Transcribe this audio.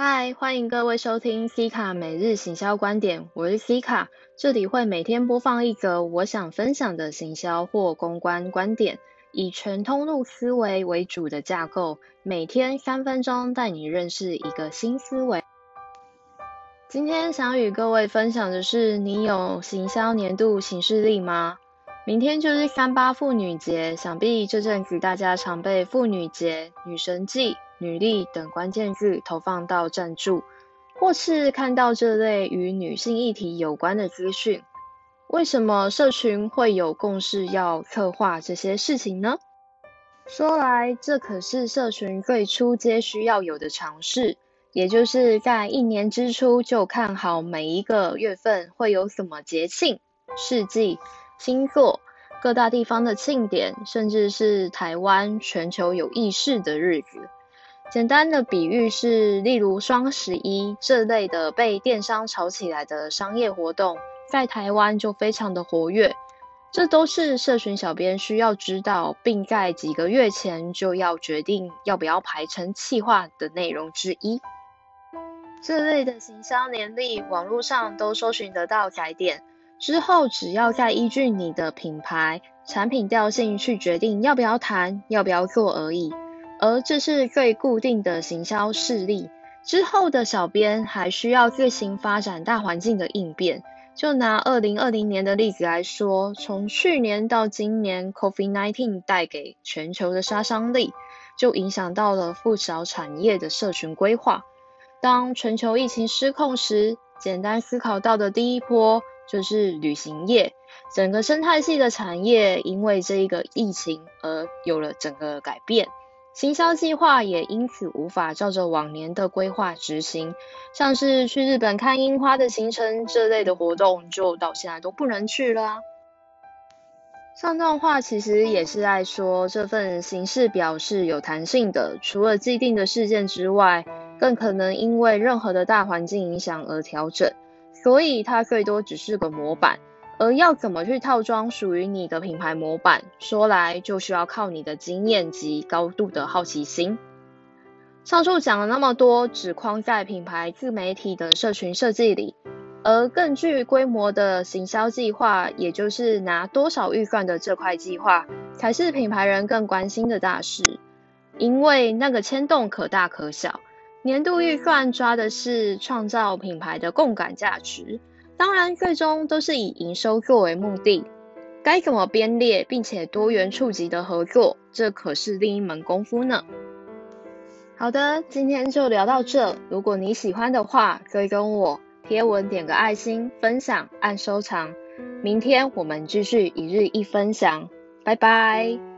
嗨，欢迎各位收听 C 卡每日行销观点，我是 C 卡，这里会每天播放一则我想分享的行销或公关观点，以全通路思维为主的架构，每天三分钟带你认识一个新思维。今天想与各位分享的是，你有行销年度行事历吗？明天就是三八妇女节，想必这阵子大家常被妇女节、女神季。女力等关键字投放到赞助，或是看到这类与女性议题有关的资讯，为什么社群会有共识要策划这些事情呢？说来，这可是社群最初皆需要有的尝试，也就是在一年之初就看好每一个月份会有什么节庆、事迹、星座、各大地方的庆典，甚至是台湾全球有意识的日子。简单的比喻是，例如双十一这类的被电商炒起来的商业活动，在台湾就非常的活跃。这都是社群小编需要知道，并在几个月前就要决定要不要排成企划的内容之一。这类的行销年历，网络上都搜寻得到改点，之后只要再依据你的品牌、产品调性去决定要不要谈、要不要做而已。而这是最固定的行销势力，之后的小编还需要自行发展大环境的应变。就拿二零二零年的例子来说，从去年到今年，COVID-19 带给全球的杀伤力，就影响到了不少产业的社群规划。当全球疫情失控时，简单思考到的第一波就是旅行业，整个生态系的产业因为这一个疫情而有了整个改变。行销计划也因此无法照着往年的规划执行，像是去日本看樱花的行程这类的活动，就到现在都不能去了。上段话其实也是在说，这份形式表是有弹性的，除了既定的事件之外，更可能因为任何的大环境影响而调整，所以它最多只是个模板。而要怎么去套装属于你的品牌模板，说来就需要靠你的经验及高度的好奇心。上述讲了那么多，只框在品牌自媒体的社群设计里，而更具规模的行销计划，也就是拿多少预算的这块计划，才是品牌人更关心的大事，因为那个牵动可大可小。年度预算抓的是创造品牌的共感价值。当然，最终都是以营收作为目的。该怎么编列，并且多元触及的合作，这可是另一门功夫呢。好的，今天就聊到这。如果你喜欢的话，可以跟我，贴文点个爱心，分享按收藏。明天我们继续一日一分享，拜拜。